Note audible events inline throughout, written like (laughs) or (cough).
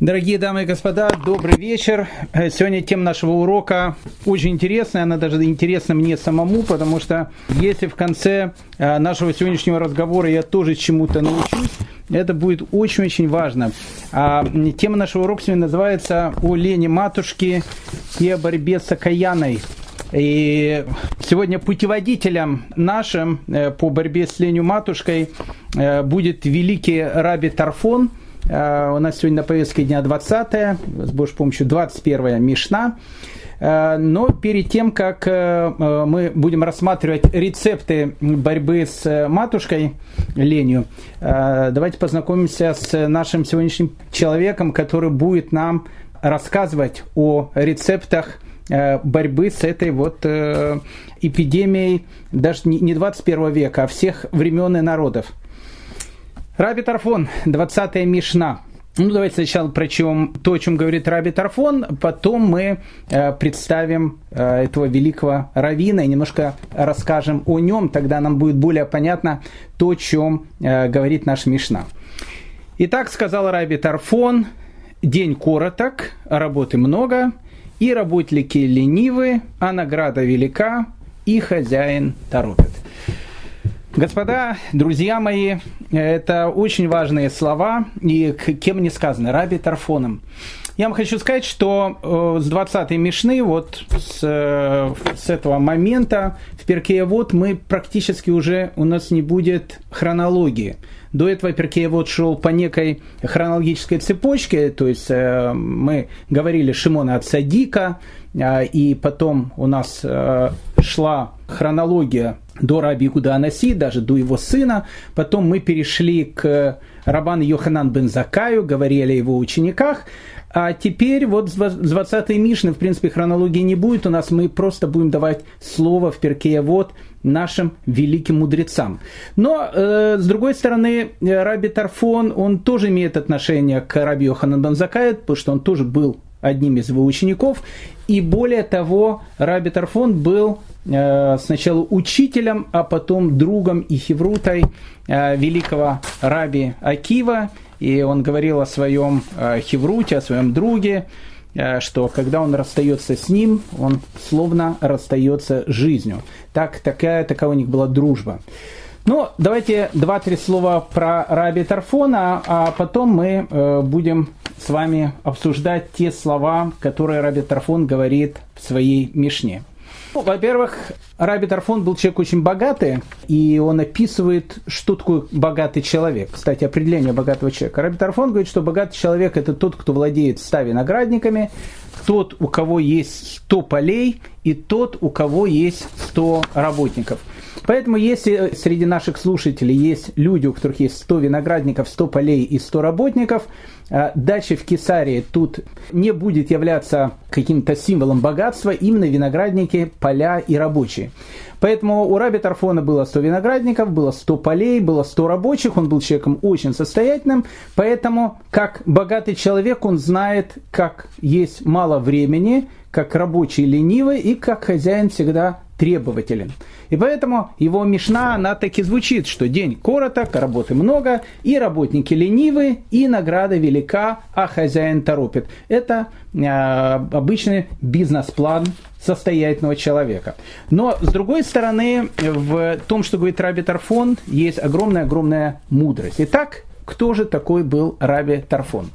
Дорогие дамы и господа, добрый вечер. Э, сегодня тема нашего урока очень интересная, она даже интересна мне самому, потому что если в конце э, нашего сегодняшнего разговора я тоже чему-то научусь, это будет очень-очень важно. А тема нашего урока сегодня называется «О лени матушки и о борьбе с окаяной». И сегодня путеводителем нашим э, по борьбе с ленью матушкой будет великий Раби Тарфон – у нас сегодня на повестке дня 20 с Божьей помощью 21 Мишна. Э, но перед тем, как э, мы будем рассматривать рецепты борьбы с матушкой ленью, давайте познакомимся с нашим сегодняшним человеком, который будет нам рассказывать о рецептах борьбы с этой вот эпидемией даже не 21 века, а всех времен и народов. Раби Тарфон, 20 Мишна. Ну, давайте сначала прочтем то, о чем говорит Раби Тарфон, потом мы э, представим э, этого великого равина и немножко расскажем о нем, тогда нам будет более понятно то, о чем э, говорит наш Мишна. Итак, сказал Раби Тарфон, день короток, работы много, и работники ленивы, а награда велика, и хозяин торопит. Господа, друзья мои, это очень важные слова, и кем не сказано, Раби Тарфоном. Я вам хочу сказать, что э, с 20-й Мишны, вот с, э, с этого момента в Перкея вот мы практически уже, у нас не будет хронологии. До этого Перкея вот шел по некой хронологической цепочке, то есть э, мы говорили Шимона от Садика, и потом у нас шла хронология до Раби Игуда Анаси, даже до его сына. Потом мы перешли к Рабану Йоханан бен Закаю, говорили о его учениках. А теперь вот с 20-й Мишны, в принципе, хронологии не будет у нас, мы просто будем давать слово в перке вот нашим великим мудрецам. Но, э, с другой стороны, Раби Тарфон, он тоже имеет отношение к Раби Йоханан бен Закаю, потому что он тоже был одним из его учеников. И более того, Раби Тарфон был Э, сначала учителем, а потом другом и хеврутой э, великого раби Акива. И он говорил о своем э, хевруте, о своем друге, что когда он расстается с ним, он словно расстается с жизнью. Так, такая, такая у них была дружба. Ну, давайте два-три слова про Раби Тарфона, а потом мы будем с вами обсуждать те слова, которые Раби Тарфон говорит в своей Мишне. Ну, во-первых, Раби Тарфон был человек очень богатый, и он описывает, что такое богатый человек. Кстати, определение богатого человека. Раби Тарфон говорит, что богатый человек – это тот, кто владеет ста виноградниками, тот, у кого есть 100 полей, и тот, у кого есть 100 работников. Поэтому если среди наших слушателей есть люди, у которых есть 100 виноградников, 100 полей и 100 работников – дача в Кесарии тут не будет являться каким-то символом богатства, именно виноградники, поля и рабочие. Поэтому у Раби Тарфона было 100 виноградников, было 100 полей, было 100 рабочих, он был человеком очень состоятельным, поэтому как богатый человек он знает, как есть мало времени, как рабочий ленивый и как хозяин всегда требователен. И поэтому его Мишна, она так и звучит, что день короток, работы много, и работники ленивы, и награда велика, а хозяин торопит. Это э, обычный бизнес-план состоятельного человека. Но, с другой стороны, в том, что говорит Раби Тарфон, есть огромная-огромная мудрость. Итак, кто же такой был Раби Тарфон?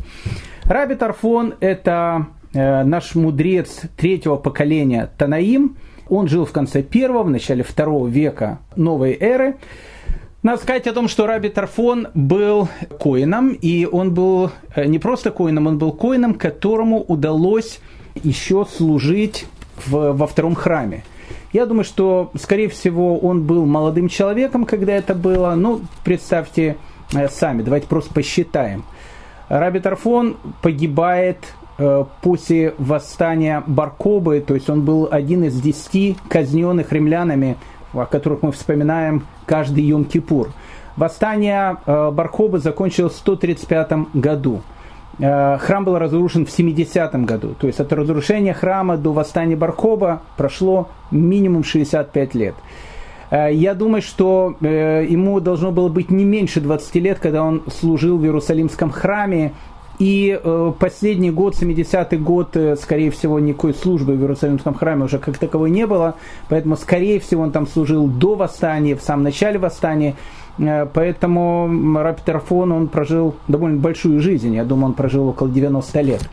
Раби Тарфон – это э, наш мудрец третьего поколения Танаим – он жил в конце первого, в начале второго века новой эры. Надо сказать о том, что Раби Тарфон был коином, и он был э, не просто коином, он был коином, которому удалось еще служить в, во втором храме. Я думаю, что, скорее всего, он был молодым человеком, когда это было. Ну, представьте э, сами, давайте просто посчитаем. Раби Тарфон погибает после восстания Баркобы, то есть он был один из десяти казненных римлянами, о которых мы вспоминаем каждый Йом-Кипур. Восстание э, Баркобы закончилось в 135 году. Э, храм был разрушен в 70 году. То есть от разрушения храма до восстания Баркоба прошло минимум 65 лет. Я думаю, что ему должно было быть не меньше 20 лет, когда он служил в Иерусалимском храме И э, последний год, 70-й год, э, скорее всего, никакой службы в Иерусалимском храме уже как таковой не было, поэтому, скорее всего, он там служил до восстания, в самом начале восстания, э, поэтому Раби Тарфон, он прожил довольно большую жизнь, я думаю, он прожил около 90 лет.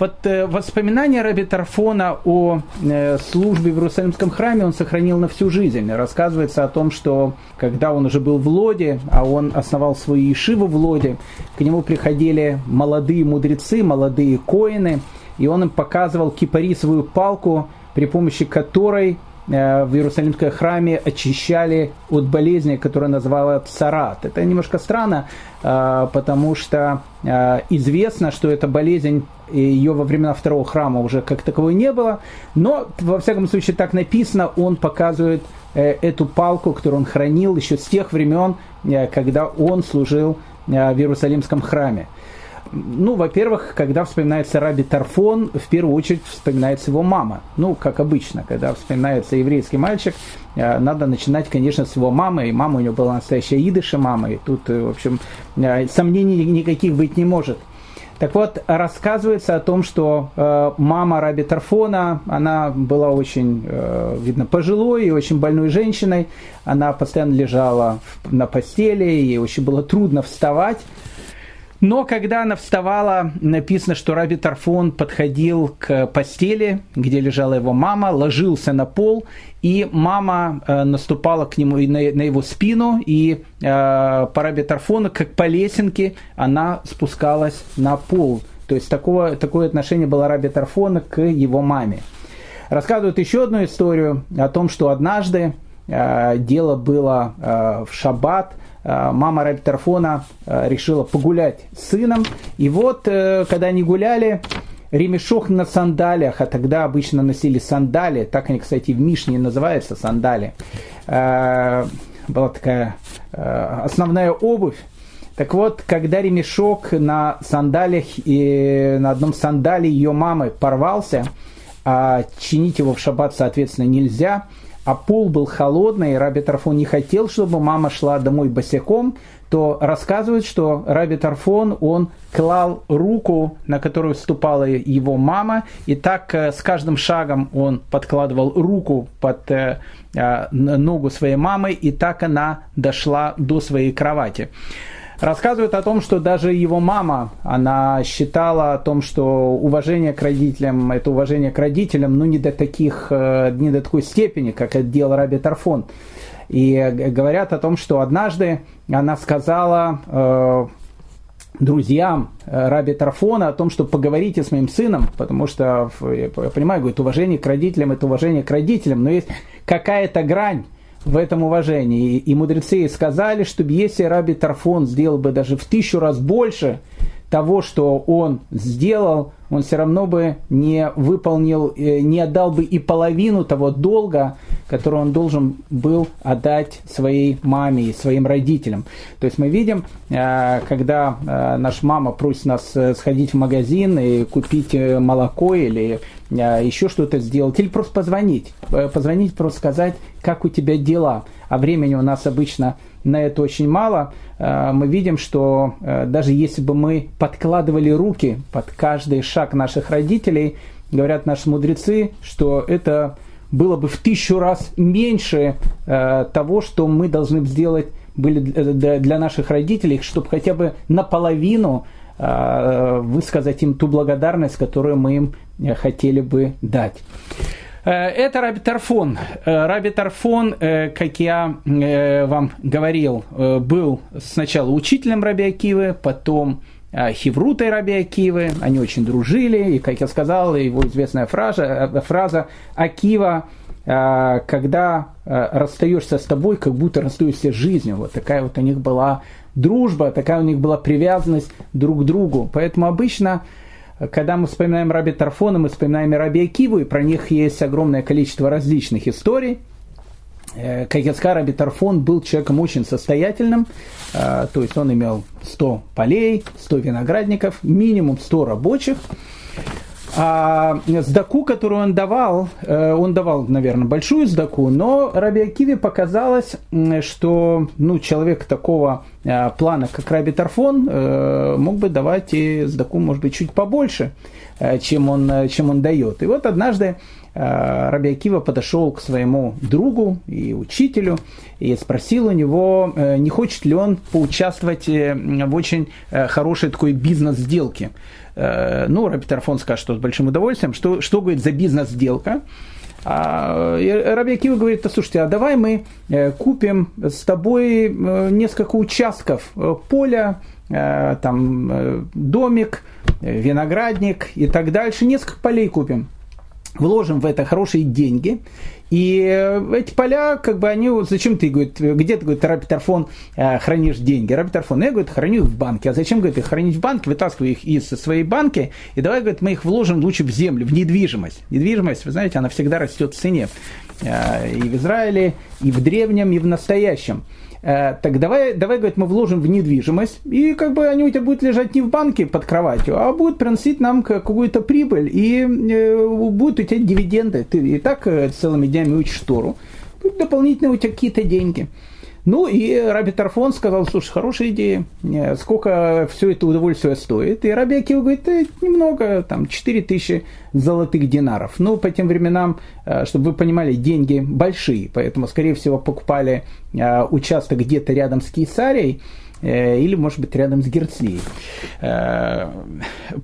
Вот э, воспоминания Раби Тарфона о э, службе в Иерусалимском храме он сохранил на всю жизнь. Рассказывается о том, что когда он уже был в Лоде, а он основал свою ешиву в Лоде, к нему приходили молодые мудрецы, молодые коины, и он им показывал кипарисовую палку, при помощи которой в Иерусалимском храме очищали от болезни, которая называла псарат. Это немножко странно, э, потому что э, известно, что эта болезнь ее во времена второго храма уже как таковой не было, но во всяком случае так написано, он показывает эту палку, которую он хранил еще с тех времен, когда он служил в Иерусалимском храме. Ну, во-первых, когда вспоминается Раби Тарфон, в первую очередь вспоминается его мама. Ну, как обычно, когда вспоминается еврейский мальчик, э, надо начинать, конечно, с его мамы. И мама у него была настоящая идыша мама. И тут, э, в общем, э, сомнений никаких быть не может. Так вот, рассказывается о том, что мама Раби Тарфона, она была очень, видно, пожилой и очень больной женщиной. Она постоянно лежала на постели, ей очень было трудно вставать. Но когда она вставала, написано, что Раби Тарфон подходил к постели, где лежала его мама, ложился на пол, и мама э, наступала к нему на, на его спину, и э, по Раби Тарфону, как по лесенке, она спускалась на пол. То есть такого, такое отношение было Раби Тарфона к его маме. Рассказывают еще одну историю о том, что однажды э, дело было э, в шаббат, мама Раби Тарфона э, решила погулять с сыном. И вот, э, когда они гуляли, ремешок на сандалиях, а тогда обычно носили сандали, так они, кстати, в Мишне называются сандали, была такая основная обувь. Так вот, когда ремешок на сандалиях и на одном сандале ее мамы порвался, а чинить его в шаббат, соответственно, нельзя – а пол был холодный, и Раби Тарфон не хотел, чтобы мама шла домой босиком, то рассказывают, что Раби Тарфон, он клал руку, на которую ступала его мама, и так э, с каждым шагом он подкладывал руку под э, э, ногу своей мамы, и так она дошла до своей кровати рассказывают о том, что даже его мама, она считала о том, что уважение к родителям, это уважение к родителям, ну не до таких, э, не до такой степени, как это делал Раби Тарфон. И говорят о том, что однажды она сказала э, друзьям э, Раби Тарфона о том, что поговорите с моим сыном, потому что, я понимаю, говорит, уважение к родителям – это уважение к родителям, но есть какая-то грань, в этом уважении. И мудрецы сказали, что если Раби Тарфон сделал бы даже в тысячу раз больше того, что он сделал, он все равно бы не выполнил, э, не отдал бы и половину того долга, который он должен был отдать своей маме и своим родителям. То есть мы видим, э, когда э, наша мама просит нас сходить в магазин и купить молоко или еще что-то сделать, или просто позвонить. Позвонить, просто сказать, как у тебя дела. А времени у нас обычно на это очень мало. Мы видим, что даже если бы мы подкладывали руки под каждый шаг наших родителей, говорят наши мудрецы, что это было бы в тысячу раз меньше э, того, что мы должны сделать были для, наших родителей, чтобы хотя бы наполовину э, высказать им ту благодарность, которую мы им э, хотели бы дать. Э, это Раби Тарфон. Э, Раби Тарфон, как я вам говорил, был сначала учителем Раби Акивы, потом Э, Хеврута и Раби Акивы, они очень дружили, и, как я сказал, его известная фраза, э, фраза Акива, э, когда расстаешься с тобой, как будто расстаешься с жизнью. Вот такая вот у них была дружба, такая у них была привязанность друг к другу. Поэтому обычно, когда мы вспоминаем Раби Тарфона, мы вспоминаем и Раби Акиву, и про них есть огромное количество различных историй. Э, Кайгецкар Абитарфон был человеком очень состоятельным, э, то есть он имел 100 полей, 100 виноградников, минимум 100 рабочих. А сдаку, которую он давал, э, он давал, наверное, большую сдаку, но Раби Акиве показалось, что ну, человек такого плана, как Раби Тарфон, мог бы давать и сдаку, может быть, чуть побольше, чем он, чем он дает. И вот однажды Раби Акива подошел к своему другу и учителю и спросил у него, не хочет ли он поучаствовать в очень хорошей такой бизнес-сделке. Ну, Раби Тарфон скажет, что с большим удовольствием. Что, что говорит за бизнес-сделка? А Раби Акива говорит, слушайте, а давай мы э, купим с тобой э, несколько участков э, поля, там домик, виноградник и так дальше, несколько полей купим вложим в это хорошие деньги, и э, эти поля, как бы они, зачем ты, говорит, где ты, говорит, Рапитерфон э, хранишь деньги? Рапитерфон, я, говорит, храню их в банке. А зачем, говорит, их хранить в банке? Вытаскиваю их из своей банки, и давай, говорит, мы их вложим лучше в землю, в недвижимость. Недвижимость, вы знаете, она всегда растет в цене. Э, и в Израиле, и в древнем, и в настоящем. Э, так давай, давай, говорит, мы вложим в недвижимость, и как бы они у тебя будут лежать не в банке под кроватью, а будут приносить нам какую-то прибыль, и э, будут у тебя дивиденды. Ты и так э, целыми днями учишь Тору, дополнительно у тебя какие-то деньги. Ну и Раби Тарфон сказал, слушай, хорошая идея, э, сколько все это удовольствие стоит. И Раби Акива говорит, э, немного, там, 4 тысячи золотых динаров. Ну, по тем временам, э, чтобы вы понимали, деньги большие, поэтому, скорее всего, покупали участок где-то рядом с Кейсарией, или, может быть, рядом с Герцлией.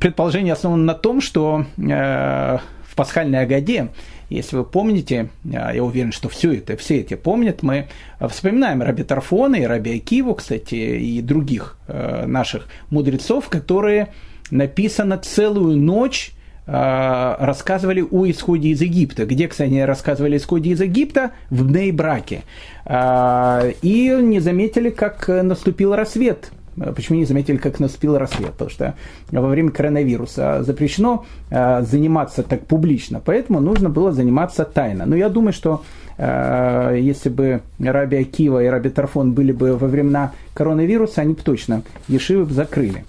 Предположение основано на том, что в пасхальной Агаде если вы помните, а, я уверен, что все это, все эти помнят, мы вспоминаем Раби Тарфона и Раби Акиву, кстати, и других э, наших мудрецов, которые написано целую ночь рассказывали о исходе из Египта. Где, кстати, они рассказывали о исходе из Египта? В Бнейбраке. И не заметили, как наступил рассвет почему не заметили, как наступил рассвет? Потому что во время коронавируса запрещено э, заниматься так публично, поэтому нужно было заниматься тайно. Но я думаю, что э, если бы Раби Акива и Раби Тарфон были бы во времена коронавируса, они бы точно Ешивы бы закрыли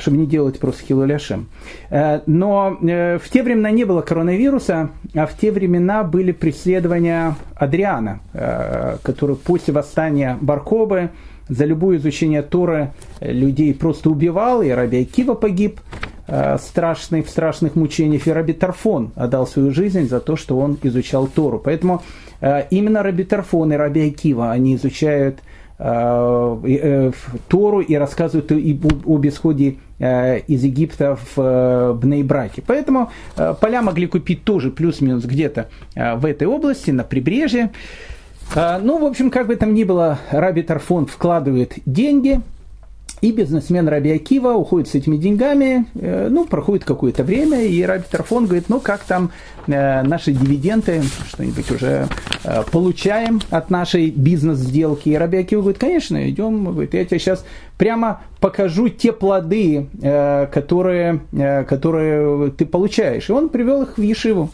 чтобы не делать просто хилуляшем. Но в те времена не было коронавируса, а в те времена были преследования Адриана, который после восстания Баркобы за любое изучение Торы людей просто убивал, и Раби Акива погиб э, страшный, в страшных мучениях, и Раби Тарфон отдал свою жизнь за то, что он изучал Тору. Поэтому э, именно Раби Тарфон и Раби Акива, они изучают э, Тору и рассказывают об исходе из Египта в Бнейбраке. Поэтому поля могли купить тоже плюс-минус где-то в этой области, на прибрежье. А, ну, в общем, как бы там ни было, Раби Тарфон вкладывает деньги, и бизнесмен Раби Акива уходит с этими деньгами, э, ну, проходит какое-то время, и Раби Тарфон говорит, ну, как там э, наши дивиденды, что-нибудь уже э, получаем от нашей бизнес-сделки. И Раби Акива говорит, конечно, идем, говорит, я тебе сейчас прямо покажу те плоды, которые, которые ты получаешь. И он привел их в Ешиву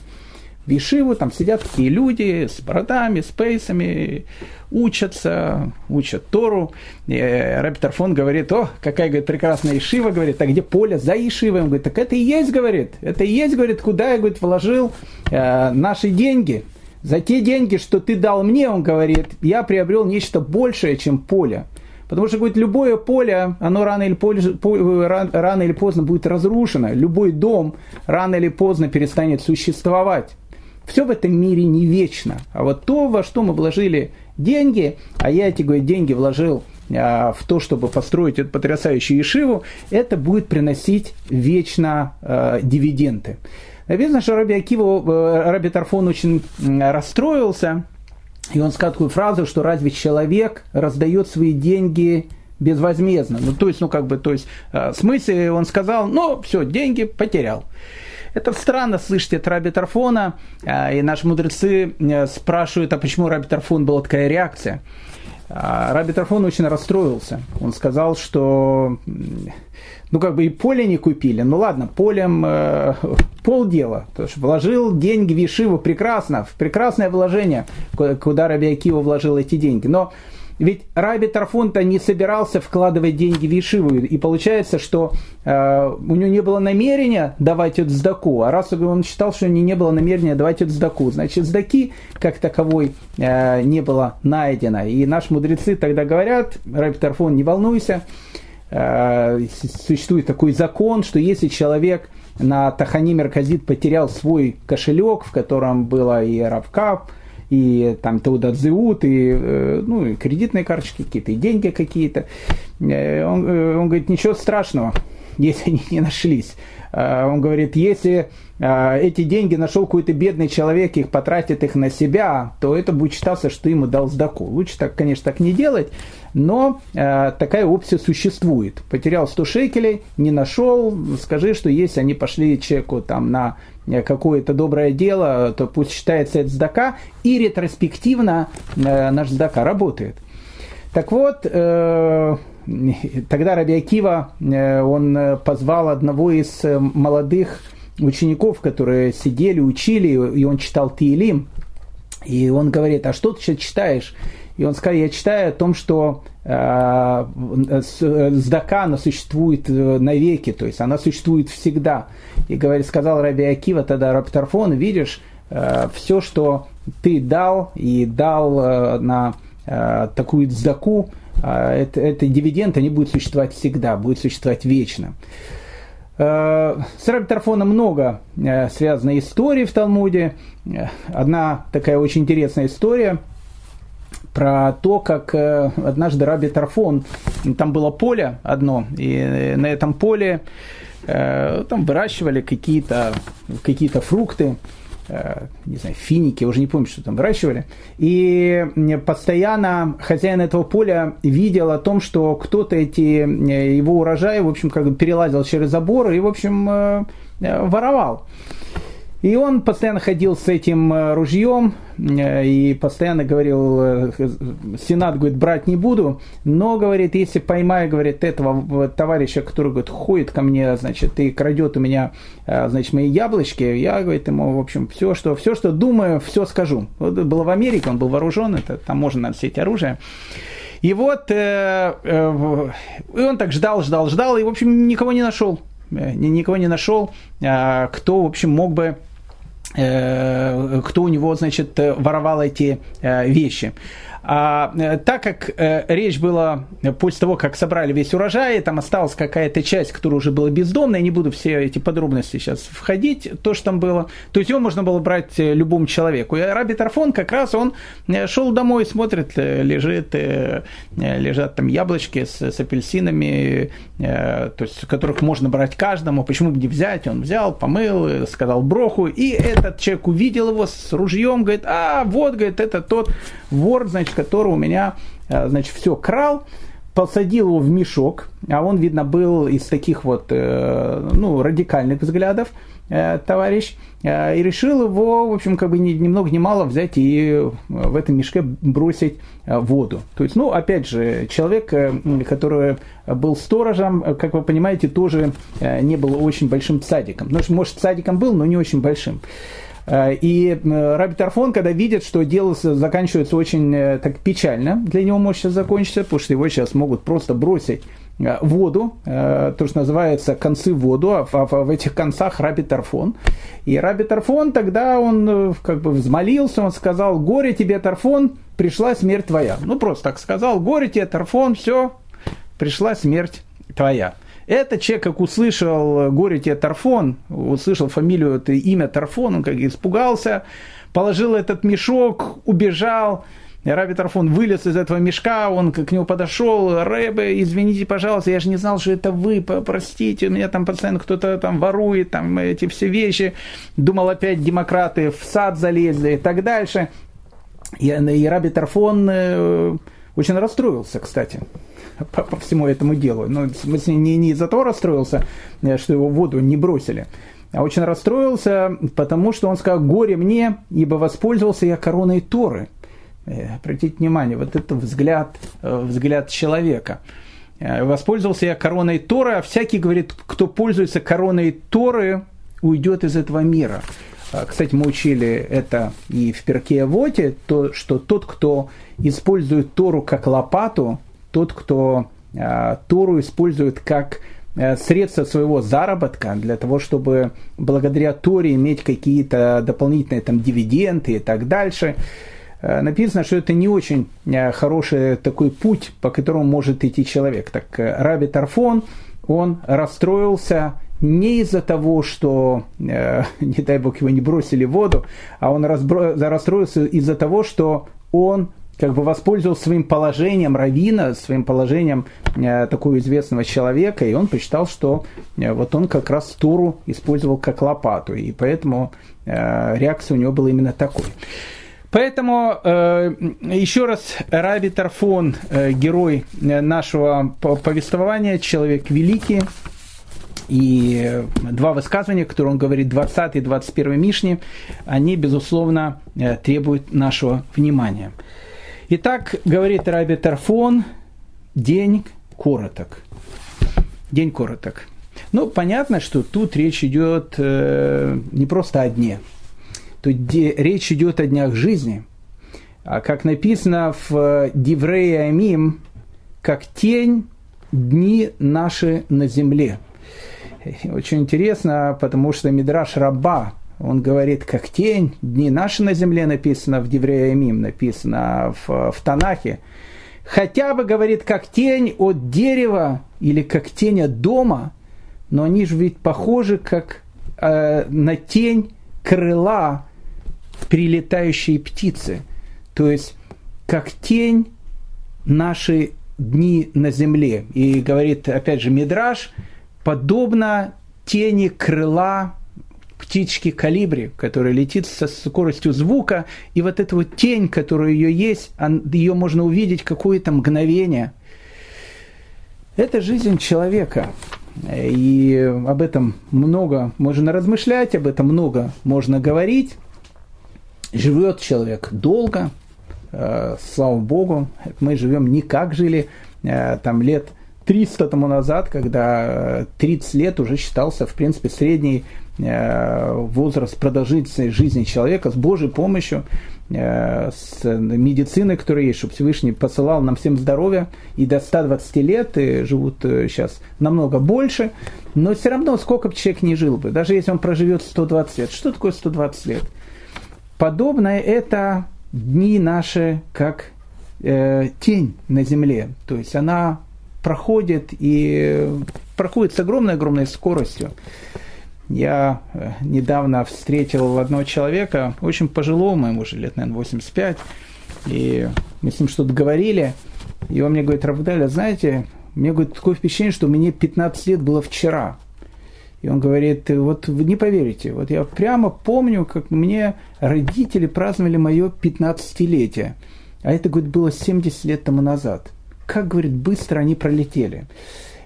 в Ешиву, там сидят такие люди с бородами, с пейсами, учатся, учат Тору. И Рэбби Тарфон говорит, о, какая, говорит, прекрасная Ешива, говорит, а где поле за Ешивой? Он говорит, так это и есть, говорит, это и есть, говорит, куда я, говорит, вложил э, наши деньги. За те деньги, что ты дал мне, он говорит, я приобрел нечто большее, чем поле. Потому что, говорит, любое поле, оно рано или, позже, рано или поздно будет разрушено. Любой дом рано или поздно перестанет существовать. Все в этом мире не вечно. А вот то, во что мы вложили деньги, а я эти говорит, деньги вложил а, в то, чтобы построить эту потрясающую Ешиву, это будет приносить вечно а, дивиденды. Написано, что Раби Акива, э, Раби Тарфон очень расстроился, и он сказал такую фразу, что разве человек раздает свои деньги безвозмездно? Ну, то есть, ну, как бы, то есть, э, смысле, он сказал, ну, все, деньги потерял. Это странно слышать от Раби Тарфона, а, и наши мудрецы э, спрашивают, а почему Раби Тарфон была такая реакция. А, Раби Тарфон очень расстроился. Он сказал, что ну как бы и поле не купили. Ну ладно, полем э, полдела. То есть вложил деньги в Ешиву прекрасно, в прекрасное вложение, куда Раби Акива вложил эти деньги. Но ведь Раби Тарфон-то не собирался вкладывать деньги в Ешиву, и получается, что э, у него не было намерения давать эту сдаку, а раз он считал, что у него не было намерения давать эту сдаку, значит, сдаки как таковой э, не было найдено. И наши мудрецы тогда говорят, Раби Тарфон, не волнуйся, э, существует такой закон, что если человек на Тахани Мерказит потерял свой кошелек, в котором было и Равкап, и там Таудадзеут, и, э, ну, и кредитные карточки какие-то, и деньги какие-то. Э, он, э, он говорит, ничего страшного, если они не нашлись. Он говорит, если эти деньги нашел какой-то бедный человек, их потратит их на себя, то это будет считаться, что ты ему дал сдаку. Лучше так, конечно, так не делать, но такая опция существует. Потерял 100 шекелей, не нашел, скажи, что если они пошли человеку там на какое-то доброе дело, то пусть считается это сдака, и ретроспективно э, наш сдака работает. Так вот, э, тогда Раби Акива, он позвал одного из молодых учеников, которые сидели, учили, и он читал Тиелим, и он говорит, а что ты сейчас читаешь? И он сказал, я читаю о том, что э, сдака, она существует навеки, то есть она существует всегда. И говорит, сказал Раби Акива тогда Раби Тарфон, видишь, э, все, что ты дал и дал э, на э, такую сдаку, э, это, это дивиденд, они будут существовать всегда, будут существовать вечно. Э, с Раби Тарфоном много э, связано историй в Талмуде. Одна такая очень интересная история – про то, как э, однажды Раби Тарфон, там было поле одно, и на этом поле э, там выращивали какие-то какие фрукты, э, не знаю, финики, уже не помню, что там выращивали. И постоянно хозяин этого поля видел о том, что кто-то эти его урожаи, в общем, как бы перелазил через забор и, в общем, воровал. И он постоянно ходил с этим э, ружьем э, и постоянно говорил, э, Сенат, говорит, брать не буду, но, говорит, если поймаю, говорит, этого товарища, который, говорит, ходит ко мне, значит, и крадет у меня, значит, мои яблочки, я, говорит, ему, в общем, все, что, все, что думаю, все скажу. Вот было в Америке, он был вооружен, это, там можно носить оружие. И вот э, э, и он так ждал, ждал, ждал, и, в общем, никого не нашел. Никого не нашел, кто, в общем, мог бы кто у него, значит, воровал эти э, вещи. А э, так как э, речь была после того, как собрали весь урожай, там осталась какая-то часть, которая уже была бездомная, я не буду все эти подробности сейчас входить, то, что там было, то есть его можно было брать э, любому человеку. И Раби Тарфон как раз он шел домой, смотрит, лежит, лежат там яблочки с, с апельсинами, то есть которых можно брать каждому, почему бы не взять, он взял, помыл, сказал броху, и этот человек увидел его с ружьем, говорит, а вот, говорит, это тот вор, значит, который у меня, э, значит, все крал, посадил его в мешок, а он, видно, был из таких вот, э, ну, радикальных взглядов, э, товарищ, и решил его, в общем, как бы ни, ни много ни мало взять и в этом мешке бросить воду. То есть, ну, опять же, человек, который был сторожем, как вы понимаете, тоже не был очень большим садиком. Ну, может, садиком был, но не очень большим. Э, и э, Раби Тарфон, когда видит, что дело заканчивается очень э, так печально, для него может сейчас закончиться, потому что его сейчас могут просто бросить воду, то, что называется концы воду, а в этих концах Раби Тарфон. И Раби Тарфон тогда он как бы взмолился, он сказал, горе тебе, Тарфон, пришла смерть твоя. Ну, просто так сказал, горе тебе, Тарфон, все, пришла смерть твоя. Этот человек, как услышал горе тебе Тарфон, услышал фамилию, это имя Тарфон, он как испугался, положил этот мешок, убежал. Раби Тарфон вылез из этого мешка, он к нему подошел, Рэбе, извините, пожалуйста, я же не знал, что это вы, простите, у меня там постоянно кто-то там ворует, там эти все вещи. Думал опять демократы в сад залезли и так дальше. И, и Раби Тарфон э, очень расстроился, кстати по, по всему этому делу. Ну, в смысле, не, не из-за того расстроился, э, что его в воду не бросили, а очень расстроился, потому что он сказал, горе мне, ибо воспользовался я короной Торы. Э, обратите внимание, вот это взгляд, э, взгляд человека. Воспользовался я короной Торы, а всякий, говорит, кто пользуется короной Торы, уйдет из этого мира. А, кстати, мы учили это и в Перке Воте, то, что тот, кто использует Тору как лопату, тот, кто а, Тору использует как э, средство своего заработка для того, чтобы благодаря Торе иметь какие-то дополнительные там дивиденды и так дальше. Э, написано, что это не очень э, хороший такой путь, по которому может идти человек. Так Раби Тарфон, он расстроился не из-за того, что, (laughs) не дай бог, его не бросили в воду, а он разбро... расстроился из-за того, что он как бы воспользовался своим положением равина, своим положением э, такого известного человека, и он посчитал, что э, вот он как раз Туру использовал как лопату, и поэтому э, реакция у него была именно такой. Поэтому э, еще раз Раби Тарфон, э, герой э, нашего повествования, человек великий, и два высказывания, которые он говорит, 20 и 21 Мишни, они, безусловно, э, требуют нашего внимания. Итак, говорит Раби Тарфон, день короток. День короток. Ну, понятно, что тут речь идет э, не просто о дне – то где речь идет о днях жизни. А как написано в Диврея Амим, как тень дни наши на земле. Очень интересно, потому что Мидраш Раба, он говорит, как тень, дни наши на земле написано в Диврея Амим, написано в, в Танахе. Хотя бы, говорит, как тень от дерева или как тень от дома, но они же ведь похожи как э, на тень крыла прилетающие птицы. То есть, как тень наши дни на земле. И говорит, опять же, Мидраш, подобно тени крыла птички калибри, которая летит со скоростью звука, и вот эта вот тень, которая ее есть, ее можно увидеть какое-то мгновение. Это жизнь человека. И об этом много можно размышлять, об этом много можно говорить живет человек долго, э, слава богу, мы живем не как жили э, там лет 300 тому назад, когда 30 э, лет уже считался, в принципе, средний возраст продолжительности жизни человека с Божьей помощью, с медициной, которая есть, чтобы Всевышний посылал нам всем здоровья, и до 120 лет и живут сейчас намного больше, но все равно сколько бы человек не жил бы, даже если он проживет 120 лет. Что такое 120 лет? Подобное это дни наши, как э, тень на земле. То есть она проходит и проходит с огромной-огромной скоростью. Я э, недавно встретил одного человека, очень пожилого, ему уже лет, наверное, 85, и мы с ним что-то говорили, и он мне говорит, Равдаля, знаете, мне говорит, такое впечатление, что мне 15 лет было вчера. И он говорит, вот вы не поверите, вот я прямо помню, как мне родители праздновали мое 15-летие. А это, говорит, было 70 лет тому назад. Как, говорит, быстро они пролетели.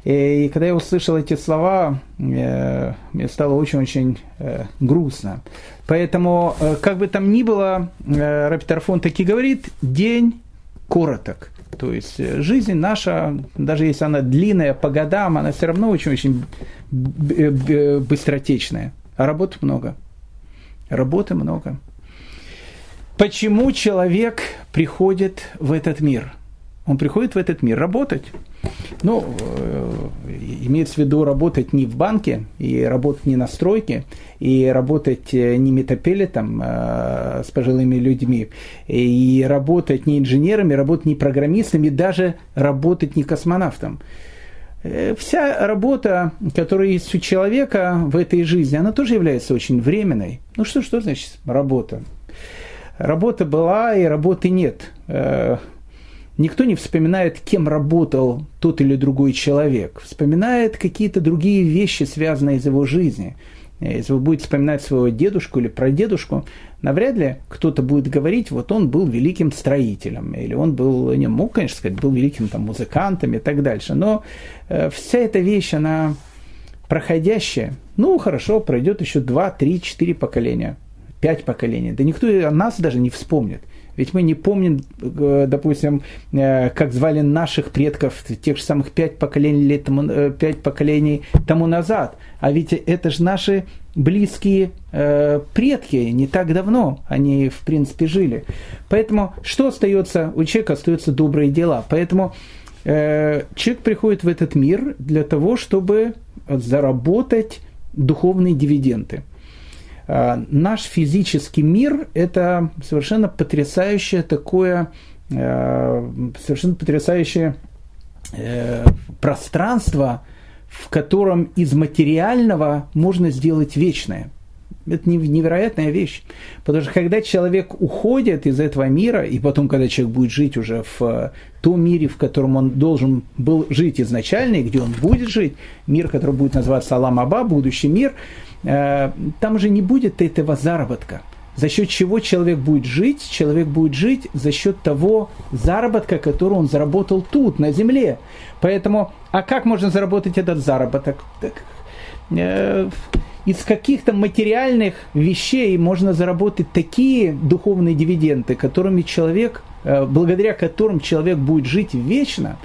И когда я услышал эти слова, э, мне стало очень-очень э, грустно. Поэтому, э, как бы там ни было, Рапитарфон таки говорит, день короток. То есть жизнь наша, даже если она длинная по годам, она все равно очень-очень быстротечная. А работы много. Работы много. Почему человек приходит в этот мир? Он приходит в этот мир работать. Ну, э, имеется в виду работать не в банке, и работать не на стройке, и работать э, не метапелетом э, с пожилыми людьми, и работать не инженерами, работать не программистами, даже работать не космонавтом. Вся работа, которая есть у человека в этой жизни, она тоже является очень временной. Ну что, что значит работа? Работа была и работы нет. Никто не вспоминает, кем работал тот или другой человек. Вспоминает какие-то другие вещи, связанные из его жизни – если вы будете вспоминать своего дедушку или прадедушку, навряд ли кто-то будет говорить, вот он был великим строителем, или он был, не мог, конечно сказать, был великим там, музыкантом и так дальше, но э, вся эта вещь, она проходящая, ну хорошо, пройдет еще 2, 3, 4 поколения, 5 поколений, да никто о нас даже не вспомнит. Ведь мы не помним, э, допустим, э, как звали наших предков тех же самых пять поколений, лет тому, э, пять поколений тому назад. А ведь это же наши близкие предки, не так давно они, в принципе, жили. Поэтому что остается? У человека остаются добрые дела. Поэтому человек приходит в этот мир для того, чтобы заработать духовные дивиденды. А, наш физический мир – это совершенно потрясающее такое, а, совершенно потрясающее э, пространство, в котором из материального можно сделать вечное. Это невероятная вещь. Потому что когда человек уходит из этого мира, и потом, когда человек будет жить уже в э, том мире, в котором он должен был жить изначально, и где он будет жить, мир, который будет называться Алам Аба, будущий мир – Э, там уже не будет этого заработка. За счет чего человек будет жить? Человек будет жить за счет того заработка, который он заработал тут, на земле. Поэтому, а как можно заработать этот заработок? Так, э, из каких-то материальных вещей можно заработать такие духовные дивиденды, которыми человек, э, благодаря которым человек будет жить вечно.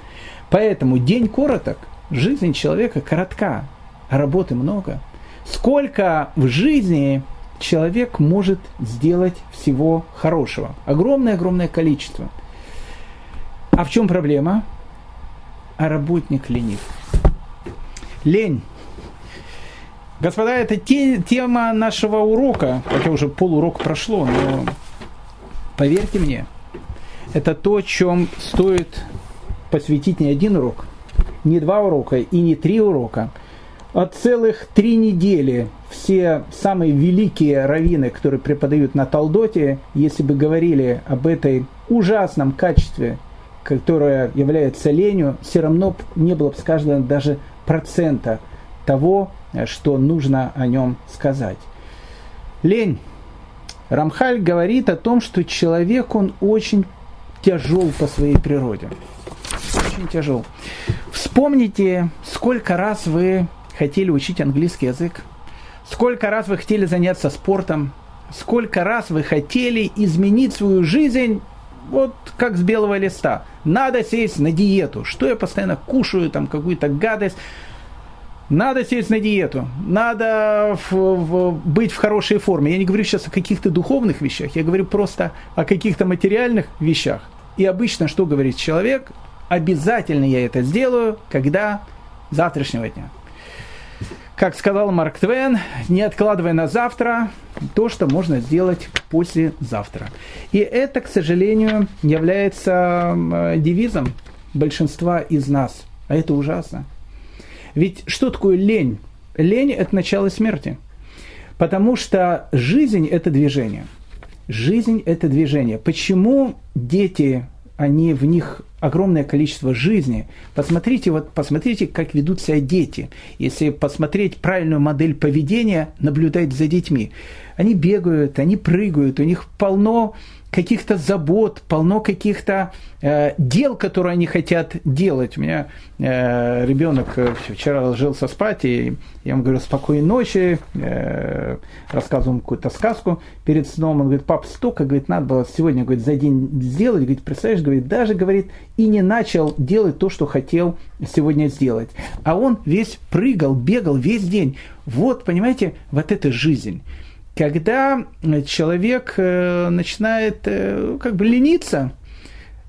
Поэтому день короток, жизнь человека коротка, а работы много – сколько в жизни человек может сделать всего хорошего. Огромное-огромное количество. А в чем проблема? А работник ленив. Лень. Господа, это те, тема нашего урока, хотя уже полурок прошло, но поверьте мне, это то, чем стоит посвятить не один урок, не два урока и не три урока – целых три недели все самые великие раввины, которые преподают на Талдоте, если бы говорили об этой ужасном качестве, которое является ленью, все равно не было бы сказано даже процента того, что нужно о нем сказать. Лень. Рамхаль говорит о том, что человек, он очень тяжел по своей природе. Очень тяжел. Вспомните, сколько раз вы хотели учить английский язык? Сколько раз вы хотели заняться спортом? Сколько раз вы хотели изменить свою жизнь вот как с белого листа? Надо сесть на диету. Что я постоянно кушаю, там какую-то гадость. Надо сесть на диету, надо в, в, быть в хорошей форме. Я не говорю сейчас о каких-то духовных вещах, я говорю просто о каких-то материальных вещах. И обычно что говорит человек? Обязательно я это сделаю, когда завтрашнего дня. Как сказал Марк Твен, не откладывай на завтра то, что можно сделать послезавтра. И это, к сожалению, является девизом большинства из нас. А это ужасно. Ведь что такое лень? Лень – это начало смерти. Потому что жизнь – это движение. Жизнь – это движение. Почему дети они в них огромное количество жизни. Посмотрите, вот, посмотрите, как ведут себя дети. Если посмотреть правильную модель поведения, наблюдать за детьми. Они бегают, они прыгают, у них полно каких-то забот, полно каких-то э, дел, которые они хотят делать. У меня э, ребенок э, вчера ложился спать, и я ему говорю, спокойной ночи, э, рассказываю какую-то сказку перед сном. Он говорит, пап, столько, говорит, надо было сегодня говорит, за день сделать. Говорит, представляешь, говорит, даже, говорит, и не начал делать то, что хотел сегодня сделать. А он весь прыгал, бегал весь день. Вот, понимаете, вот это жизнь когда человек э, начинает э, как бы лениться,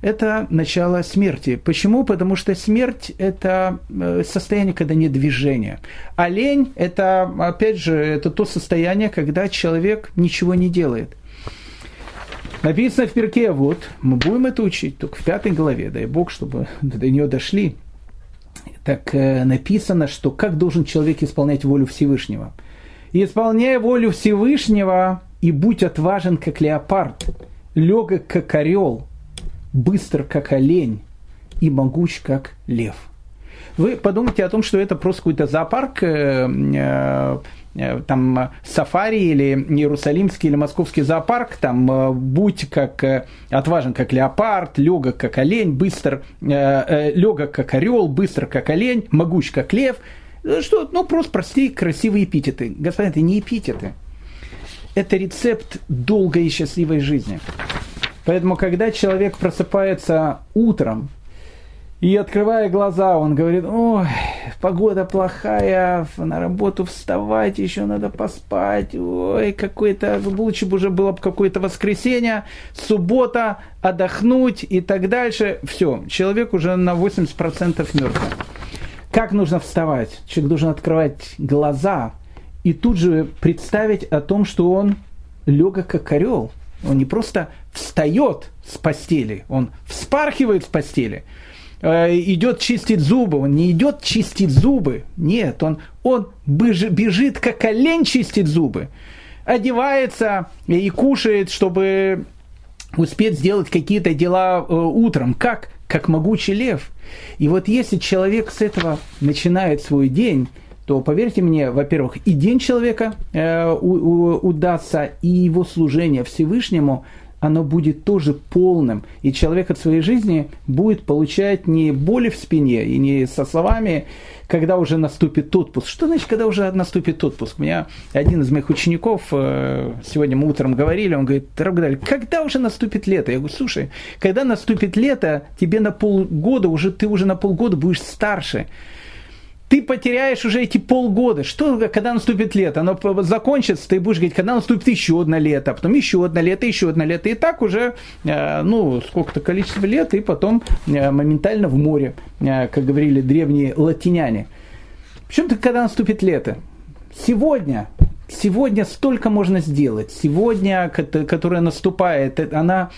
это начало смерти. Почему? Потому что смерть – это э, состояние, когда нет движения. А лень – это, опять же, это то состояние, когда человек ничего не делает. Написано в перке, вот, мы будем это учить, только в пятой главе, дай Бог, чтобы до нее дошли. Так написано, что как должен человек исполнять волю Всевышнего – исполняй волю Всевышнего и будь отважен, как леопард, легок, как орел, быстр, как олень и могуч, как лев. Вы подумайте о том, что это просто какой-то зоопарк, э, э, э, там сафари или Иерусалимский или Московский зоопарк, там будь как отважен, как леопард, легок, как олень, быстр, легок, как орел, быстр, как олень, могуч, как лев – что, ну просто простые красивые эпитеты. Господа, это не эпитеты. Это рецепт долгой и счастливой жизни. Поэтому, когда человек просыпается утром, и открывая глаза, он говорит, ой, погода плохая, на работу вставать, еще надо поспать, ой, какой-то, лучше бы уже было бы какое-то воскресенье, суббота, отдохнуть и так дальше. Все, человек уже на 80% мертв. Как нужно вставать? Человек должен открывать глаза и тут же представить о том, что он легок как орел. Он не просто встает с постели, он вспархивает с постели – Э, идет чистить зубы, он не идет чистить зубы, нет, он, он бежит, как олень чистить зубы, одевается и кушает, чтобы успеть сделать какие-то дела э, утром, как, как могучий лев. И вот если человек с этого начинает свой день, то поверьте мне, во-первых, и день человека э, у, у, удастся, и его служение Всевышнему оно будет тоже полным, и человек от своей жизни будет получать не боли в спине и не со словами, когда уже наступит отпуск. Что значит, когда уже наступит отпуск? У меня один из моих учеников, э, сегодня мы утром говорили, он говорит, Рабгадаль, когда уже наступит лето? Я говорю, слушай, когда наступит лето, тебе на полгода, уже, ты уже на полгода будешь старше ты потеряешь уже эти полгода. Что, когда наступит лето? Оно закончится, ты будешь говорить, когда наступит еще одно лето, а потом еще одно лето, еще одно лето. И так уже, э, ну, сколько-то количество лет, и потом э, моментально в море, э, как говорили древние латиняне. Причем-то, когда наступит лето? Сегодня, сегодня столько можно сделать. Сегодня, которая наступает, она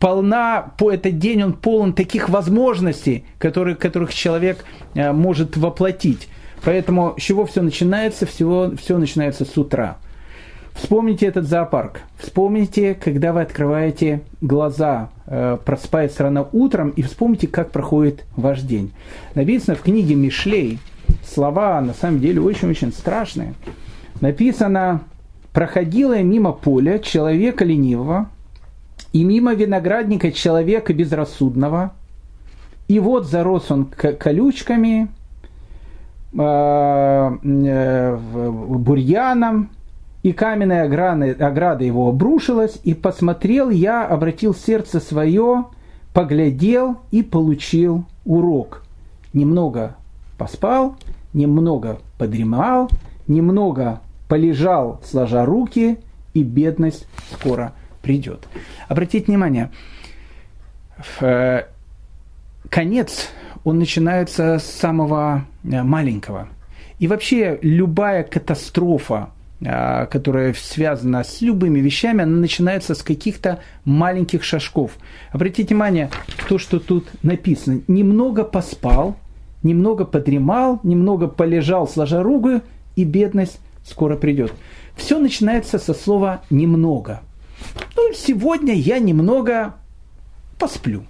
полна, по этот день он полон таких возможностей, которые, которых человек э, может воплотить. Поэтому с чего все начинается? Всего, все начинается с утра. Вспомните этот зоопарк. Вспомните, когда вы открываете глаза, э, просыпаясь рано утром, и вспомните, как проходит ваш день. Написано в книге Мишлей, слова на самом деле очень-очень страшные. Написано, проходила мимо поля человека ленивого, и мимо виноградника человека безрассудного, и вот зарос он колючками, а, э, бурьяном, и каменная ограда, его обрушилась, и посмотрел я, обратил сердце свое, поглядел и получил урок. Немного поспал, немного подремал, немного полежал, сложа руки, и бедность скоро придет. Обратите внимание, э, конец, он начинается с самого э, маленького. И вообще любая катастрофа, э, которая связана с любыми вещами, она начинается с каких-то маленьких шажков. Обратите внимание, то, что тут написано. Немного поспал, немного подремал, немного полежал, сложа ругы, и бедность скоро придет. Все начинается со слова «немного». Ну, сегодня я немного посплю,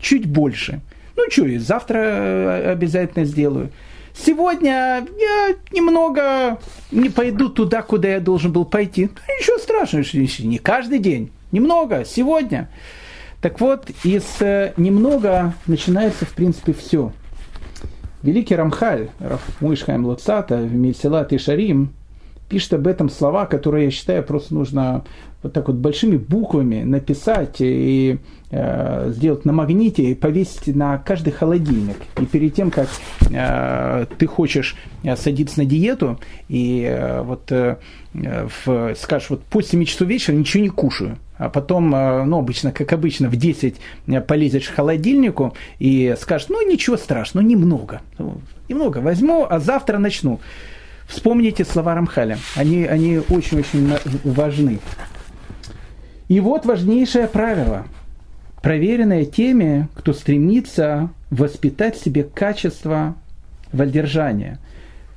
чуть больше. Ну, что, и завтра э, обязательно сделаю. Сегодня я немного не пойду туда, куда я должен был пойти. Ну, ничего страшного, не каждый день. Немного, сегодня. Так вот, из э, немного начинается, в принципе, все. Великий Рамхаль, Муишхайм Луцата, в Месилат и Шарим, пишет об этом слова, которые, я считаю, просто нужно вот так вот большими буквами написать и э, сделать на магните и повесить на каждый холодильник. И перед тем, как э, ты хочешь э, садиться на диету, и э, вот э, в, скажешь, вот после 7 часов вечера ничего не кушаю, а потом, э, ну, обычно, как обычно, в 10 э, полезешь к холодильнику и скажешь, ну, ничего страшного, ну, немного, ну, немного возьму, а завтра начну. Вспомните слова Рамхаля, они, они очень-очень важны. И вот важнейшее правило, проверенное теми, кто стремится воспитать в себе качество воздержания.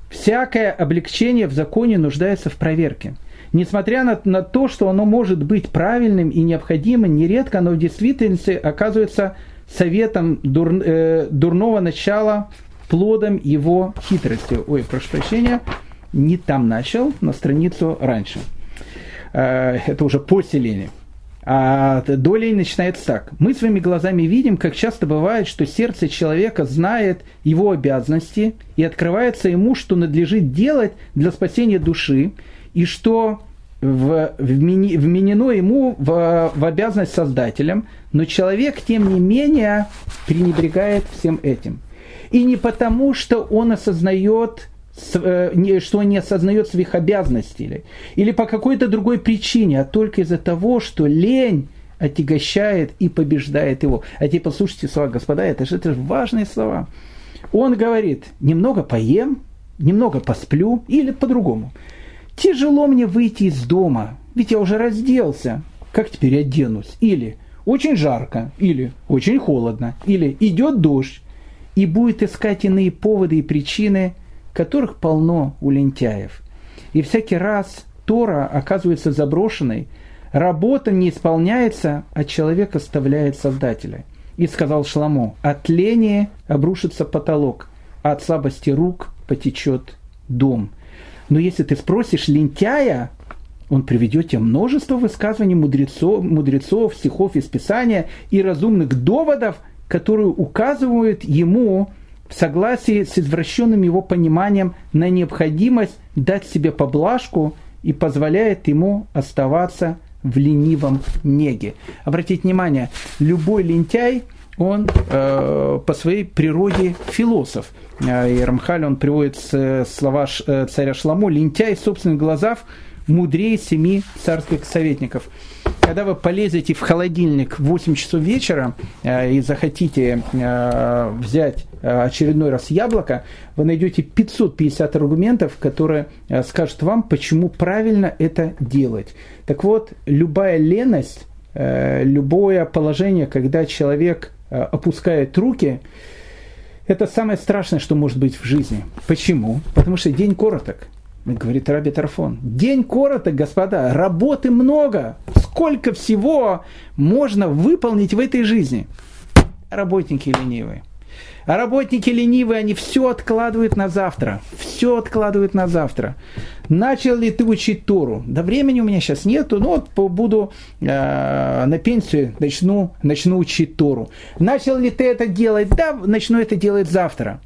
Всякое облегчение в законе нуждается в проверке. Несмотря на, на то, что оно может быть правильным и необходимым, нередко оно в действительности оказывается советом дур, э, дурного начала, плодом его хитрости. Ой, прошу прощения, не там начал, на страницу раньше. Э, это уже по селению. А долей начинается так. Мы своими глазами видим, как часто бывает, что сердце человека знает его обязанности и открывается ему, что надлежит делать для спасения души, и что вменено ему в, в обязанность создателем, но человек, тем не менее, пренебрегает всем этим. И не потому, что он осознает что он не осознает своих обязанностей или по какой-то другой причине, а только из-за того, что лень отягощает и побеждает его. А теперь послушайте слова, господа, это же, это же важные слова. Он говорит, немного поем, немного посплю, или по-другому. Тяжело мне выйти из дома, ведь я уже разделся. Как теперь оденусь? Или очень жарко, или очень холодно, или идет дождь, и будет искать иные поводы и причины, которых полно у лентяев. И всякий раз Тора оказывается заброшенной, работа не исполняется, а человек оставляет Создателя. И сказал Шламо, от лени обрушится потолок, а от слабости рук потечет дом. Но если ты спросишь лентяя, он приведет тебе множество высказываний мудрецов, мудрецов, стихов из Писания и разумных доводов, которые указывают ему в согласии с извращенным его пониманием на необходимость дать себе поблажку и позволяет ему оставаться в ленивом неге. Обратите внимание, любой лентяй, он э, по своей природе философ. Э, и Рамхаль, он приводит слова э, царя Шламо, лентяй собственных глазах мудрее семи царских советников. Когда вы полезете в холодильник в 8 часов вечера э, и захотите э, взять э, очередной раз яблоко, вы найдете 550 аргументов, которые э, скажут вам, почему правильно это делать. Так вот, любая леность, э, любое положение, когда человек э, опускает руки, это самое страшное, что может быть в жизни. Почему? Потому что день короток. Говорит Раби Тарфон. День короток, господа, работы много. Сколько всего можно выполнить в этой жизни? Работники ленивые. А работники ленивые, они все откладывают на завтра. Все откладывают на завтра. Начал ли ты учить Тору? Да времени у меня сейчас нету, но вот буду э, на пенсию, начну, начну учить Тору. Начал ли ты это делать? Да, начну это делать завтра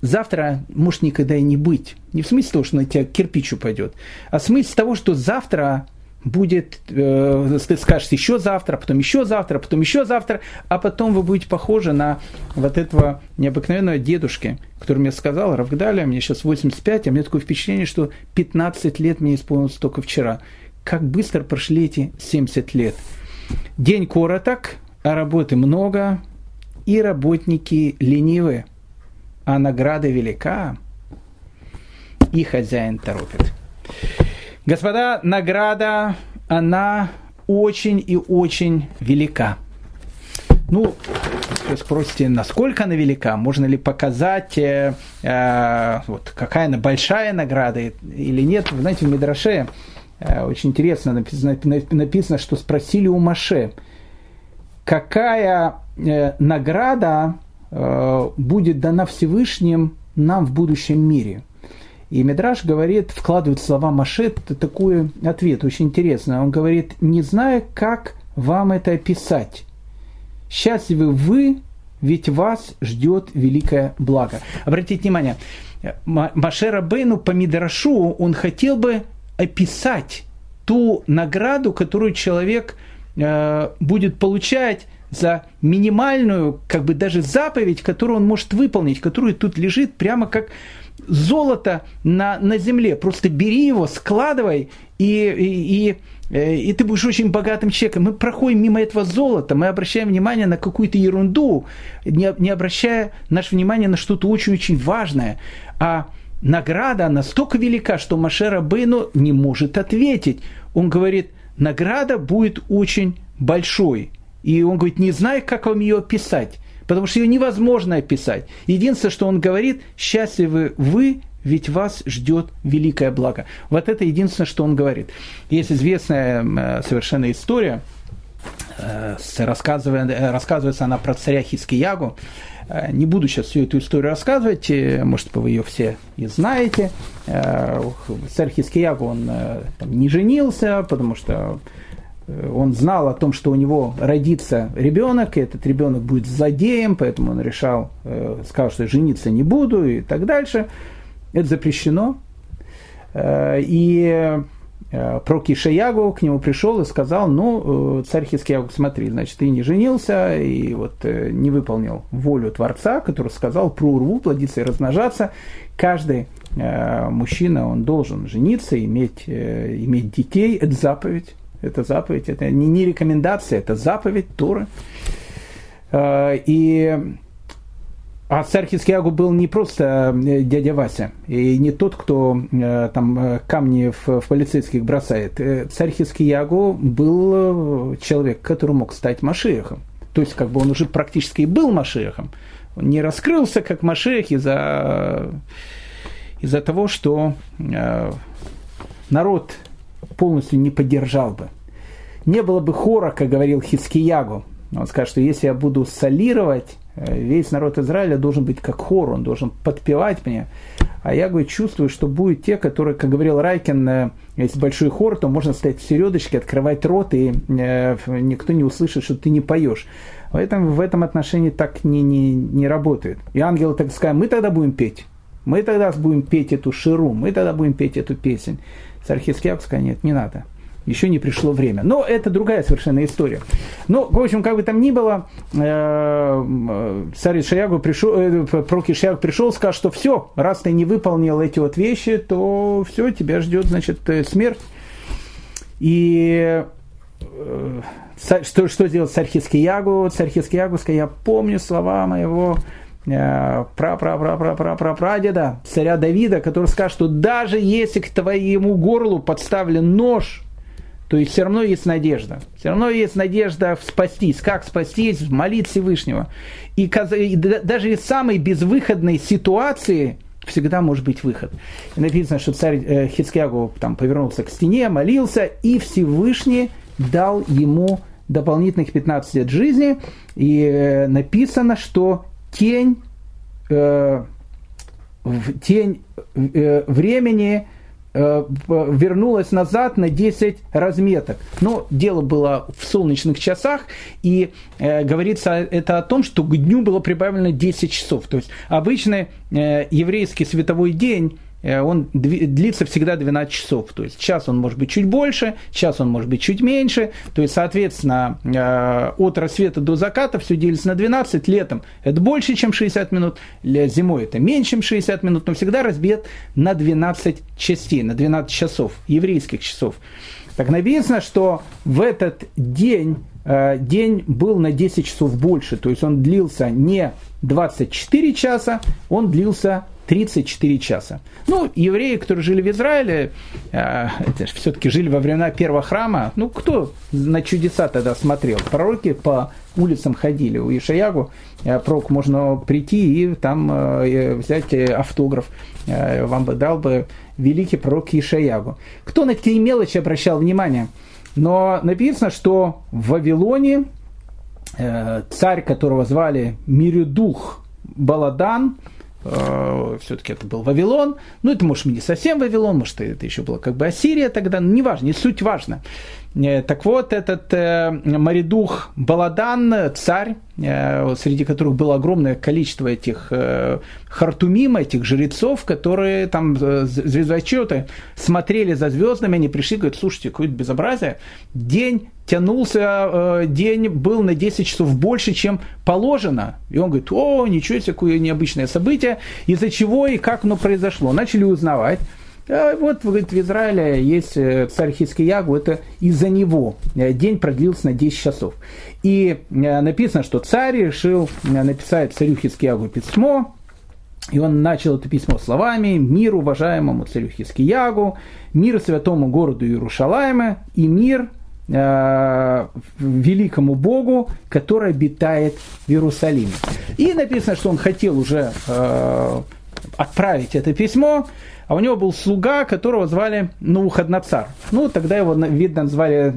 завтра может никогда и не быть. Не в смысле того, что на тебя кирпич упадет, а в смысле того, что завтра будет, э, ты скажешь еще завтра, потом еще завтра, потом еще завтра, а потом вы будете похожи на вот этого необыкновенного дедушки, который мне сказал, Равгдаля, мне сейчас 85, а мне такое впечатление, что 15 лет мне исполнилось только вчера. Как быстро прошли эти 70 лет. День короток, а работы много, и работники ленивые – а награда велика, и хозяин торопит. Господа, награда, она очень и очень велика. Ну, вы спросите, насколько она велика, можно ли показать, э, э, вот, какая она большая награда или нет. Вы знаете, в Мидраше э, очень интересно написано, написано, что спросили у Маше, какая э, награда будет дана Всевышним нам в будущем мире. И Мидраш говорит, вкладывает слова Маше такой ответ, очень интересно. Он говорит, не знаю, как вам это описать. Счастливы вы, ведь вас ждет великое благо. Обратите внимание, Маше Рабейну по Мидрашу он хотел бы описать ту награду, которую человек э, будет получать за минимальную, как бы даже заповедь, которую он может выполнить, которую тут лежит прямо как золото на, на земле. Просто бери его, складывай, и, и, и, э, и ты будешь очень богатым человеком. Мы проходим мимо этого золота, мы обращаем внимание на какую-то ерунду, не, не обращая наше внимание на что-то очень-очень важное. А награда настолько велика, что Машера Бейну не может ответить. Он говорит, награда будет очень большой. И он говорит, не знаю, как вам ее описать, потому что ее невозможно описать. Единственное, что он говорит, счастливы вы, ведь вас ждет великое благо. Вот это единственное, что он говорит. Есть известная э, совершенно история, э, рассказывается она про царя Хискиягу. Э, не буду сейчас всю эту историю рассказывать, может, вы ее все и знаете. Царь Хискиягу, он там, не женился, потому что Э, он знал о том, что у него родится ребенок, и этот ребенок будет злодеем, поэтому он решал, э, сказал, что жениться не буду и так дальше. Это запрещено. Э, и э, про Кишаягу к нему пришел и сказал, ну, э, царь Хискиягу, смотри, значит, ты не женился и вот э, не выполнил волю Творца, который сказал про урву, плодиться и размножаться. Каждый мужчина, он должен жениться, иметь, иметь детей, это заповедь. Это заповедь, это не, не рекомендация, это заповедь Торы. И а царь Хискиягу был не просто э, дядя Вася, и не тот, кто э, там э, камни в, в полицейских бросает. Царь Хискиягу был человек, который мог стать Машехом. То есть, как бы он уже практически и был Машехом. Он не раскрылся как Машех из-за из того, что народ полностью не поддержал бы. Не было бы хора, как говорил Хискиягу. Он скажет, что если я буду солировать Э, весь народ Израиля должен быть как хор, он должен подпевать мне. А я, говорю, чувствую, что будут те, которые, как говорил Райкин, э, если большой хор, то можно стоять в середочке, открывать рот, и э, никто не услышит, что ты не поешь. Поэтому в этом отношении так не, не, не работает. И ангелы так сказали, мы тогда будем петь. Мы тогда будем петь эту ширу, мы тогда будем петь эту песнь. Царь Хискиак сказал, нет, не надо еще не пришло время. Но это другая совершенно история. Ну, в общем, как бы там ни было, э, царь Шаягу пришел, э, Проки Шаягу пришел, сказал, что все, раз ты не выполнил эти вот вещи, то все, тебя ждет, значит, э, смерть. И что, что сделал царь Хискиягу? Царь Хискиягу сказал, я помню слова моего пра пра пра пра пра пра прадеда царя Давида, который скажет, что даже если к твоему горлу подставлен нож, то есть все равно есть надежда. Все равно есть надежда спастись. Как спастись? Молить Всевышнего. И, и даже из самой безвыходной ситуации всегда может быть выход. И написано, что царь э, Хицкиагу там повернулся к стене, молился, и Всевышний дал ему дополнительных 15 лет жизни. И э, написано, что тень, э, тень э, времени Э, вернулась назад на 10 разметок. Но дело было в солнечных часах, и э, говорится это о том, что к дню было прибавлено 10 часов. То есть обычный э, еврейский световой день он длится всегда 12 часов. То есть час он может быть чуть больше, час он может быть чуть меньше. То есть, соответственно, э, от рассвета до заката все делится на 12. Летом это больше, чем 60 минут, зимой это меньше, чем 60 минут, но всегда разбит на 12 частей, на 12 часов, еврейских часов. Так написано, что в этот день э, день был на 10 часов больше, то есть он длился не 24 часа, он длился 34 часа. Ну, евреи, которые жили в Израиле, э, все-таки жили во времена первого храма, ну, кто на чудеса тогда смотрел? Пророки по улицам ходили. У Ишаягу э, пророк можно прийти и там э, взять автограф. Вам бы дал бы великий пророк Ишаягу. Кто на такие мелочи обращал внимание? Но написано, что в Вавилоне царь, которого звали Мирюдух Баладан, все-таки это был Вавилон, ну это может не совсем Вавилон, может это еще было как бы Ассирия тогда, ну неважно, не суть важно. Э, так вот, этот э, Маридух Баладан, царь, э, среди которых было огромное количество этих э, хартумим, этих жрецов, которые там э, звездочеты смотрели за звездами, они пришли, говорят, слушайте, какое-то безобразие, день тянулся, э, день был на 10 часов больше, чем положено. И он говорит, о, ничего себе, какое необычное событие, из-за чего и как оно произошло. Начали узнавать. Вот, говорит, в Израиле есть э, царь Хискиягу, это из-за него э, день продлился на 10 часов. И написано, что царь решил написать царю Хискиягу письмо, и он начал это письмо словами «Мир уважаемому царю Хискиягу, мир святому городу Иерушалайма и мир э, великому Богу, который обитает в Иерусалиме». И написано, что он хотел уже э, отправить это письмо, а у него был слуга, которого звали Новоходноцар. Ну, тогда его, видно, звали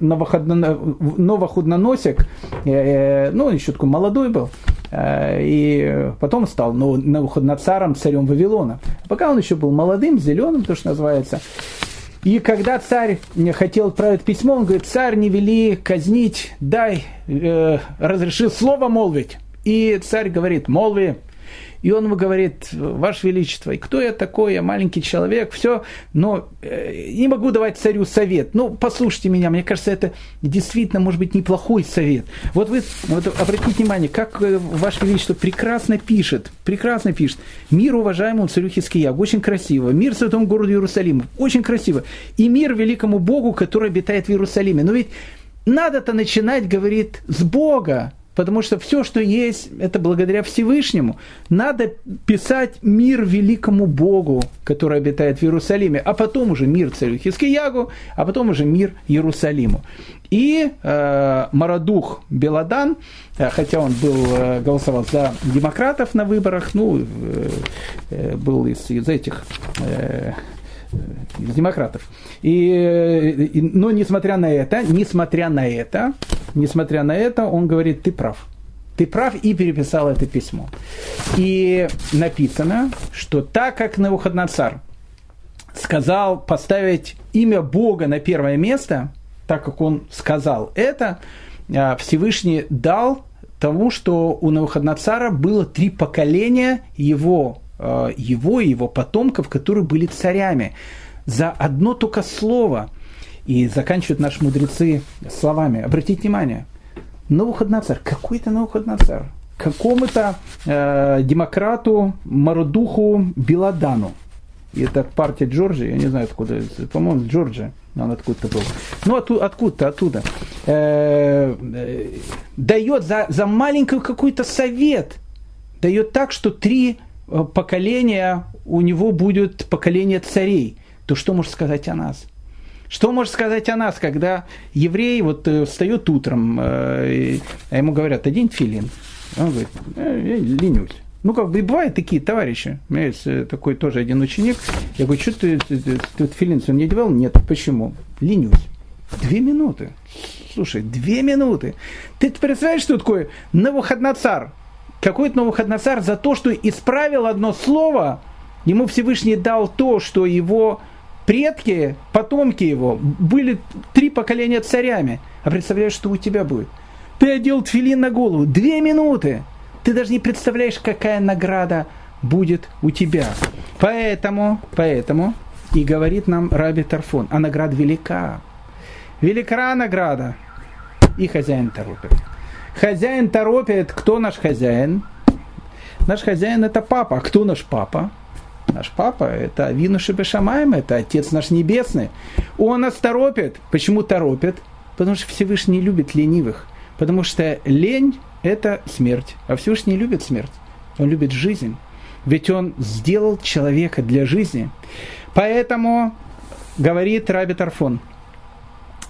Новоходноносик, э, э, ну, он еще такой молодой был, э, и потом стал Новоходноцаром, царем Вавилона. Пока он еще был молодым, зеленым, то, что называется, и когда царь хотел отправить письмо, он говорит, царь не вели казнить, дай, э, разреши слово молвить. И царь говорит, молви. И он ему говорит, Ваше Величество, и кто я такой, я маленький человек, все, но э, не могу давать царю совет. Ну, послушайте меня, мне кажется, это действительно может быть неплохой совет. Вот вы вот обратите внимание, как э, Ваше Величество прекрасно пишет, прекрасно пишет. Мир уважаемому царю Хискиягу, очень красиво. Мир святому городу Иерусалиму, очень красиво. И мир великому Богу, который обитает в Иерусалиме. Но ведь надо-то начинать, говорит, с Бога, потому что все, что есть, это благодаря Всевышнему. Надо писать мир великому Богу, который обитает в Иерусалиме, а потом уже мир царю Хискиягу, а потом уже мир Иерусалиму. И э, Марадух Беладан, э, хотя он был, э, голосовал за демократов на выборах, ну, э, э, был из, из этих э, демократов. И, и, но несмотря на это, несмотря на это, несмотря на это, он говорит, ты прав. Ты прав и переписал это письмо. И написано, что так как Навуходоносор сказал поставить имя Бога на первое место, так как он сказал это, а, Всевышний дал тому, что у Навуходоносора было три поколения его его и его потомков, которые были царями. За одно только слово. И заканчивают наши мудрецы словами. Обратите внимание. Навуходоносор. Какой это Навуходоносор? Какому-то э, демократу Марудуху Беладану. И это партия Джорджии, я не знаю откуда, по-моему, Джорджия, он откуда-то был. Ну, от, откуда-то, оттуда. Э, э, дает за, за маленькую какой-то совет, дает так, что три Э, поколение, у него будет поколение царей, то что может сказать о нас? Что может сказать о нас, когда еврей вот э, встает утром, э, а ему говорят, одень филин. Он говорит, я ленюсь. Ну, как бы бывают такие товарищи. У меня есть такой тоже один ученик. Я говорю, что ты, ты, ты, ты филин не одевал? Нет. Почему? Ленюсь. Две минуты. Слушай, две минуты. Ты представляешь, что такое Навуходоносор? Какой-то Навуходоносор за то, что исправил одно слово, ему Всевышний дал то, что его предки, потомки его, были три поколения царями. А представляешь, что у тебя будет? Ты одел тфилин на голову, две минуты. Ты даже не представляешь, какая награда будет у тебя. Поэтому, поэтому и говорит нам Раби Тарфон, а награда велика. Велика награда. И хозяин торопит. Хозяин торопит. Кто наш хозяин? Наш хозяин это папа. А кто наш папа? Наш папа – это Вину Шибешамаем, это Отец наш Небесный. Он нас торопит. Почему торопит? Потому что Всевышний любит ленивых. Потому что лень – это смерть. А Всевышний любит смерть. Он любит жизнь. Ведь он сделал человека для жизни. Поэтому, говорит Раби Тарфон,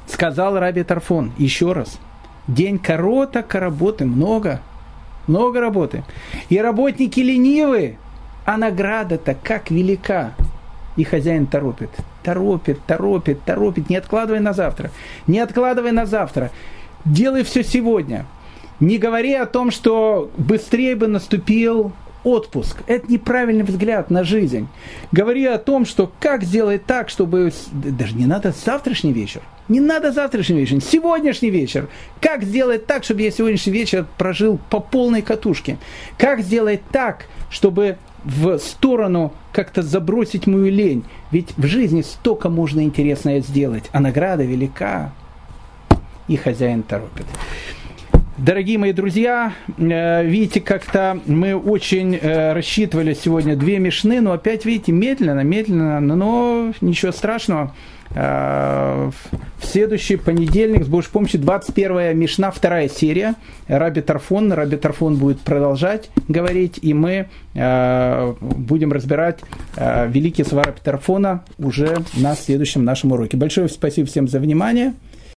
сказал Раби Тарфон еще раз – День короток, а работы много. Много работы. И работники ленивы, а награда-то как велика. И хозяин торопит, торопит, торопит, торопит. Не откладывай на завтра. Не откладывай на завтра. Делай все сегодня. Не говори о том, что быстрее бы наступил отпуск. Это неправильный взгляд на жизнь. Говори о том, что как сделать так, чтобы... Даже не надо завтрашний вечер. Не надо завтрашний вечер, сегодняшний вечер. Как сделать так, чтобы я сегодняшний вечер прожил по полной катушке? Как сделать так, чтобы в сторону как-то забросить мою лень? Ведь в жизни столько можно интересное сделать, а награда велика. И хозяин торопит. Дорогие мои друзья, э, видите, как-то мы очень э, рассчитывали сегодня две мешны, но опять, видите, медленно, медленно, но ничего страшного. Э, в следующий понедельник, с Божьей помощью, 21 Мишна, вторая серия. Раби Тарфон. Раби Тарфон будет продолжать говорить, и мы будем разбирать великие слова Тарфона уже на следующем нашем уроке. Большое спасибо всем за внимание.